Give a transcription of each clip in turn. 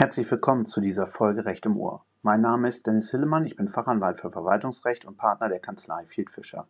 Herzlich willkommen zu dieser Folge Recht im Ohr. Mein Name ist Dennis Hillemann, ich bin Fachanwalt für Verwaltungsrecht und Partner der Kanzlei Field Fischer.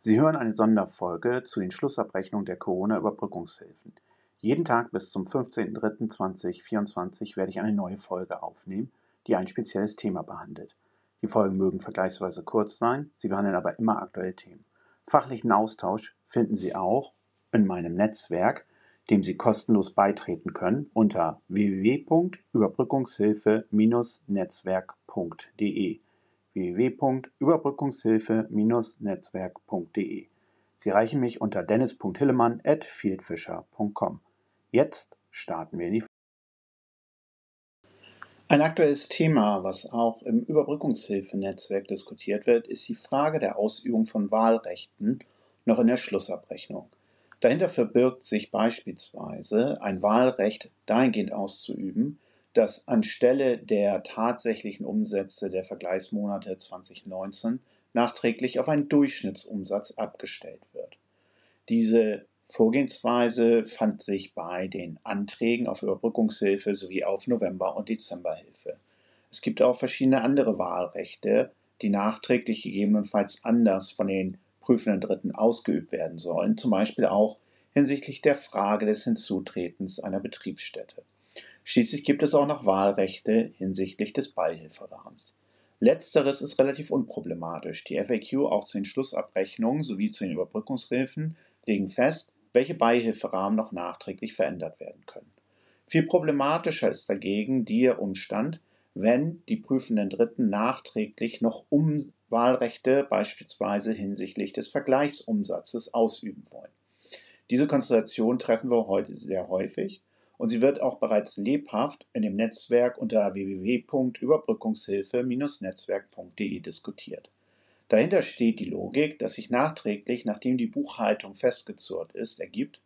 Sie hören eine Sonderfolge zu den Schlussabrechnungen der Corona-Überbrückungshilfen. Jeden Tag bis zum 15.03.2024 werde ich eine neue Folge aufnehmen, die ein spezielles Thema behandelt. Die Folgen mögen vergleichsweise kurz sein, sie behandeln aber immer aktuelle Themen. Fachlichen Austausch finden Sie auch in meinem Netzwerk dem Sie kostenlos beitreten können unter www.überbrückungshilfe-netzwerk.de www.überbrückungshilfe-netzwerk.de Sie erreichen mich unter dennis.hillemann@fieldfisher.com. Jetzt starten wir in die ein aktuelles Thema, was auch im Überbrückungshilfenetzwerk diskutiert wird, ist die Frage der Ausübung von Wahlrechten noch in der Schlussabrechnung. Dahinter verbirgt sich beispielsweise ein Wahlrecht dahingehend auszuüben, dass anstelle der tatsächlichen Umsätze der Vergleichsmonate 2019 nachträglich auf einen Durchschnittsumsatz abgestellt wird. Diese Vorgehensweise fand sich bei den Anträgen auf Überbrückungshilfe sowie auf November- und Dezemberhilfe. Es gibt auch verschiedene andere Wahlrechte, die nachträglich gegebenenfalls anders von den prüfenden Dritten ausgeübt werden sollen, zum Beispiel auch hinsichtlich der Frage des Hinzutretens einer Betriebsstätte. Schließlich gibt es auch noch Wahlrechte hinsichtlich des Beihilferahmens. Letzteres ist relativ unproblematisch. Die FAQ auch zu den Schlussabrechnungen sowie zu den Überbrückungshilfen legen fest, welche Beihilferahmen noch nachträglich verändert werden können. Viel problematischer ist dagegen der Umstand, wenn die prüfenden Dritten nachträglich noch um Wahlrechte beispielsweise hinsichtlich des Vergleichsumsatzes ausüben wollen. Diese Konstellation treffen wir heute sehr häufig und sie wird auch bereits lebhaft in dem Netzwerk unter www.überbrückungshilfe-netzwerk.de diskutiert. Dahinter steht die Logik, dass sich nachträglich, nachdem die Buchhaltung festgezurrt ist, ergibt,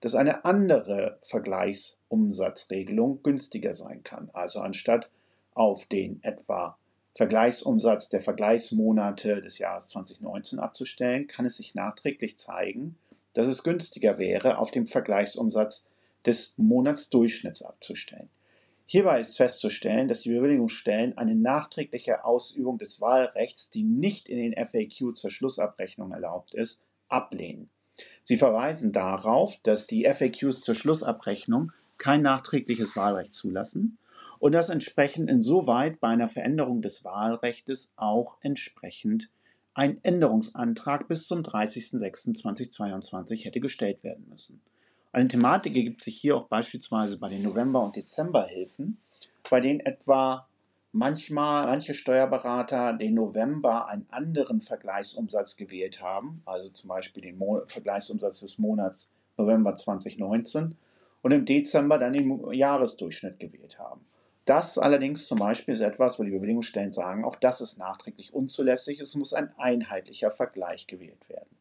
dass eine andere Vergleichsumsatzregelung günstiger sein kann. Also anstatt auf den etwa Vergleichsumsatz der Vergleichsmonate des Jahres 2019 abzustellen, kann es sich nachträglich zeigen, dass es günstiger wäre, auf dem Vergleichsumsatz des Monatsdurchschnitts abzustellen. Hierbei ist festzustellen, dass die Bewilligungsstellen eine nachträgliche Ausübung des Wahlrechts, die nicht in den FAQ zur Schlussabrechnung erlaubt ist, ablehnen. Sie verweisen darauf, dass die FAQs zur Schlussabrechnung kein nachträgliches Wahlrecht zulassen und dass entsprechend insoweit bei einer Veränderung des Wahlrechts auch entsprechend ein Änderungsantrag bis zum 30.06.2022 hätte gestellt werden müssen. Eine Thematik ergibt sich hier auch beispielsweise bei den November- und Dezemberhilfen, bei denen etwa manchmal manche Steuerberater den November einen anderen Vergleichsumsatz gewählt haben, also zum Beispiel den Mo Vergleichsumsatz des Monats November 2019 und im Dezember dann den Jahresdurchschnitt gewählt haben. Das allerdings zum Beispiel ist etwas, wo die Bewilligungsstellen sagen, auch das ist nachträglich unzulässig, es muss ein einheitlicher Vergleich gewählt werden.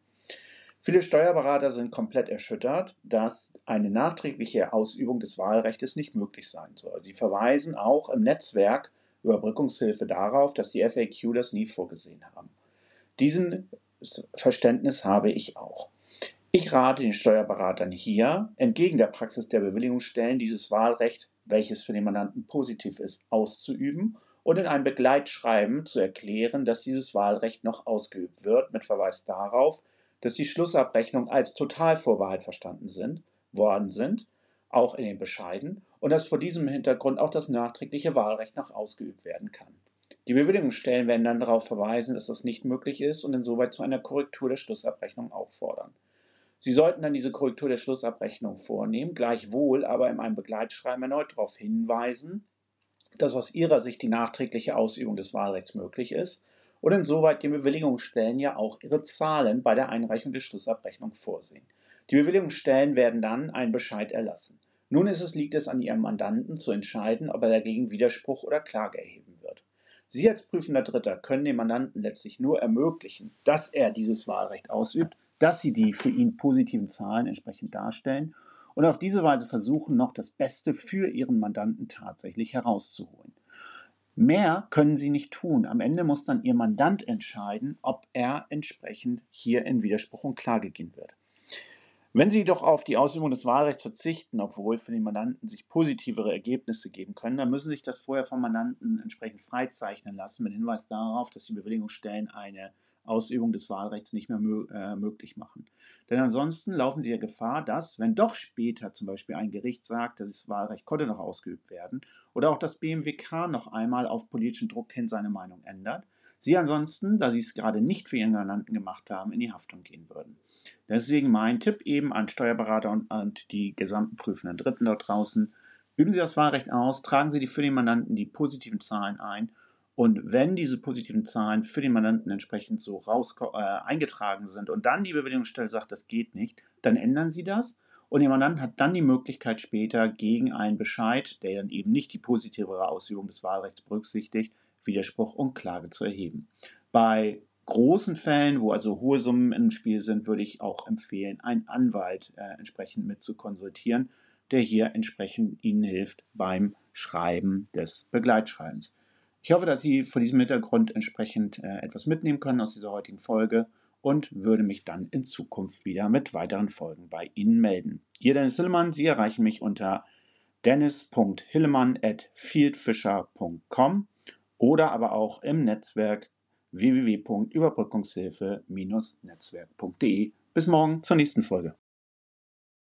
Viele Steuerberater sind komplett erschüttert, dass eine nachträgliche Ausübung des Wahlrechts nicht möglich sein soll. Sie verweisen auch im Netzwerk Überbrückungshilfe darauf, dass die FAQ das nie vorgesehen haben. Diesen Verständnis habe ich auch. Ich rate den Steuerberatern hier, entgegen der Praxis der Bewilligungsstellen, dieses Wahlrecht welches für den Mandanten positiv ist, auszuüben und in einem Begleitschreiben zu erklären, dass dieses Wahlrecht noch ausgeübt wird, mit Verweis darauf, dass die Schlussabrechnungen als Totalvorbehalt verstanden sind, worden sind, auch in den Bescheiden, und dass vor diesem Hintergrund auch das nachträgliche Wahlrecht noch ausgeübt werden kann. Die Bewilligungsstellen werden dann darauf verweisen, dass das nicht möglich ist und insoweit zu einer Korrektur der Schlussabrechnung auffordern. Sie sollten dann diese Korrektur der Schlussabrechnung vornehmen, gleichwohl aber in einem Begleitschreiben erneut darauf hinweisen, dass aus Ihrer Sicht die nachträgliche Ausübung des Wahlrechts möglich ist und insoweit die Bewilligungsstellen ja auch ihre Zahlen bei der Einreichung der Schlussabrechnung vorsehen. Die Bewilligungsstellen werden dann einen Bescheid erlassen. Nun ist es, liegt es an Ihrem Mandanten zu entscheiden, ob er dagegen Widerspruch oder Klage erheben wird. Sie als prüfender Dritter können dem Mandanten letztlich nur ermöglichen, dass er dieses Wahlrecht ausübt, dass sie die für ihn positiven Zahlen entsprechend darstellen und auf diese Weise versuchen, noch das Beste für ihren Mandanten tatsächlich herauszuholen. Mehr können sie nicht tun. Am Ende muss dann ihr Mandant entscheiden, ob er entsprechend hier in Widerspruch und Klage gehen wird. Wenn Sie jedoch auf die Ausübung des Wahlrechts verzichten, obwohl für den Mandanten sich positivere Ergebnisse geben können, dann müssen Sie sich das vorher vom Mandanten entsprechend freizeichnen lassen, mit Hinweis darauf, dass die Bewilligungsstellen eine Ausübung des Wahlrechts nicht mehr äh, möglich machen. Denn ansonsten laufen Sie ja Gefahr, dass, wenn doch später zum Beispiel ein Gericht sagt, das Wahlrecht konnte noch ausgeübt werden, oder auch das BMWK noch einmal auf politischen Druck hin seine Meinung ändert, Sie ansonsten, da Sie es gerade nicht für Ihren Mandanten gemacht haben, in die Haftung gehen würden. Deswegen mein Tipp eben an Steuerberater und, und die gesamten prüfenden Dritten dort draußen. Üben Sie das Wahlrecht aus, tragen Sie für den Mandanten die positiven Zahlen ein und wenn diese positiven Zahlen für den Mandanten entsprechend so raus, äh, eingetragen sind und dann die Bewilligungsstelle sagt, das geht nicht, dann ändern Sie das und der Mandant hat dann die Möglichkeit später gegen einen Bescheid, der dann eben nicht die positivere Ausübung des Wahlrechts berücksichtigt, Widerspruch und Klage zu erheben. Bei großen Fällen, wo also hohe Summen im Spiel sind, würde ich auch empfehlen, einen Anwalt äh, entsprechend mit zu konsultieren, der hier entsprechend Ihnen hilft beim Schreiben des Begleitschreibens. Ich hoffe, dass Sie vor diesem Hintergrund entsprechend äh, etwas mitnehmen können aus dieser heutigen Folge und würde mich dann in Zukunft wieder mit weiteren Folgen bei Ihnen melden. Ihr Dennis Hillemann, Sie erreichen mich unter dennis.hillemann.fieldfisher.com oder aber auch im Netzwerk www.überbrückungshilfe-netzwerk.de. Bis morgen zur nächsten Folge.